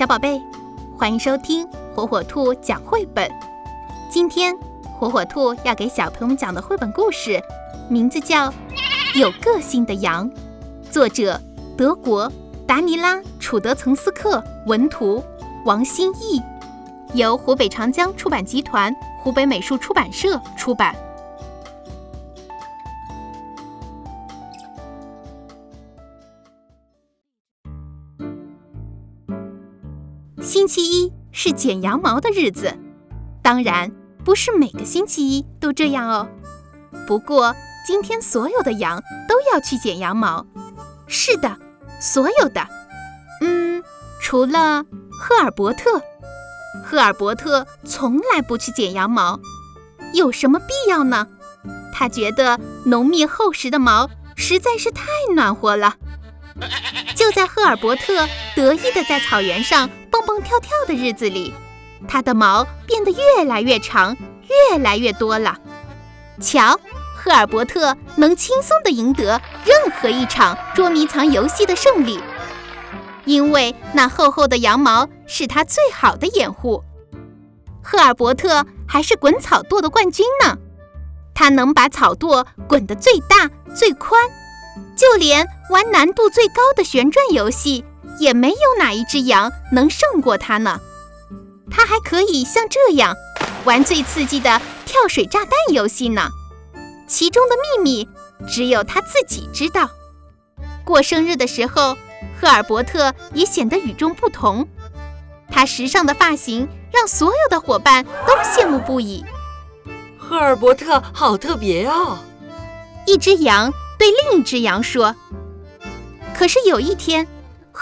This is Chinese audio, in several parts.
小宝贝，欢迎收听火火兔讲绘本。今天火火兔要给小朋友们讲的绘本故事，名字叫《有个性的羊》，作者德国达尼拉·楚德岑斯克文图，王新义，由湖北长江出版集团、湖北美术出版社出版。星期一是剪羊毛的日子，当然不是每个星期一都这样哦。不过今天所有的羊都要去剪羊毛。是的，所有的。嗯，除了赫尔伯特。赫尔伯特从来不去剪羊毛，有什么必要呢？他觉得浓密厚实的毛实在是太暖和了。就在赫尔伯特得意地在草原上。蹦蹦跳跳的日子里，它的毛变得越来越长，越来越多了。瞧，赫尔伯特能轻松地赢得任何一场捉迷藏游戏的胜利，因为那厚厚的羊毛是他最好的掩护。赫尔伯特还是滚草垛的冠军呢，他能把草垛滚得最大最宽，就连玩难度最高的旋转游戏。也没有哪一只羊能胜过它呢。它还可以像这样玩最刺激的跳水炸弹游戏呢，其中的秘密只有他自己知道。过生日的时候，赫尔伯特也显得与众不同。他时尚的发型让所有的伙伴都羡慕不已。赫尔伯特好特别哦！一只羊对另一只羊说。可是有一天。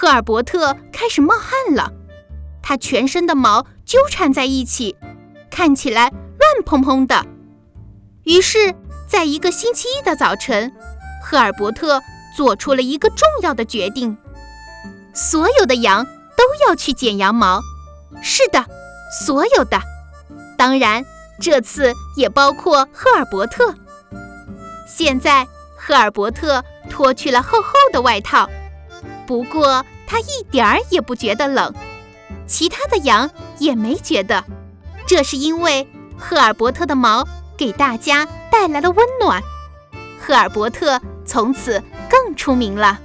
赫尔伯特开始冒汗了，他全身的毛纠缠在一起，看起来乱蓬蓬的。于是，在一个星期一的早晨，赫尔伯特做出了一个重要的决定：所有的羊都要去剪羊毛。是的，所有的，当然，这次也包括赫尔伯特。现在，赫尔伯特脱去了厚厚的外套。不过他一点儿也不觉得冷，其他的羊也没觉得，这是因为赫尔伯特的毛给大家带来了温暖。赫尔伯特从此更出名了。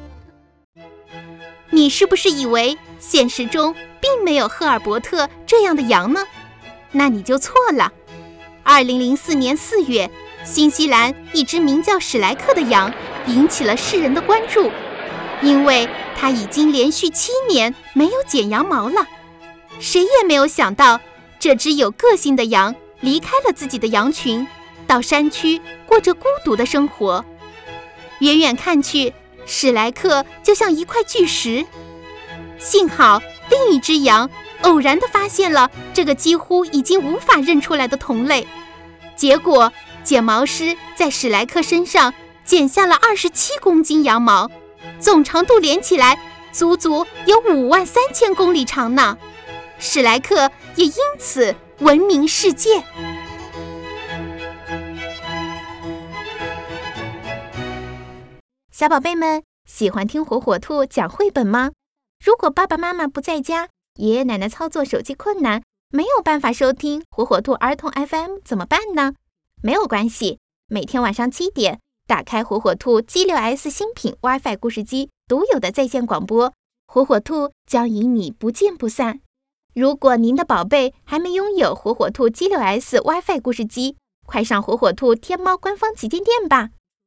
你是不是以为现实中并没有赫尔伯特这样的羊呢？那你就错了。二零零四年四月，新西兰一只名叫史莱克的羊引起了世人的关注。因为他已经连续七年没有剪羊毛了，谁也没有想到，这只有个性的羊离开了自己的羊群，到山区过着孤独的生活。远远看去，史莱克就像一块巨石。幸好另一只羊偶然地发现了这个几乎已经无法认出来的同类，结果剪毛师在史莱克身上剪下了二十七公斤羊毛。总长度连起来，足足有五万三千公里长呢。史莱克也因此闻名世界。小宝贝们喜欢听火火兔讲绘本吗？如果爸爸妈妈不在家，爷爷奶奶操作手机困难，没有办法收听火火兔儿童 FM 怎么办呢？没有关系，每天晚上七点。打开火火兔 G6S 新品 WiFi 故事机独有的在线广播，火火兔将与你不见不散。如果您的宝贝还没拥有火火兔 G6S WiFi 故事机，快上火火兔天猫官方旗舰店吧！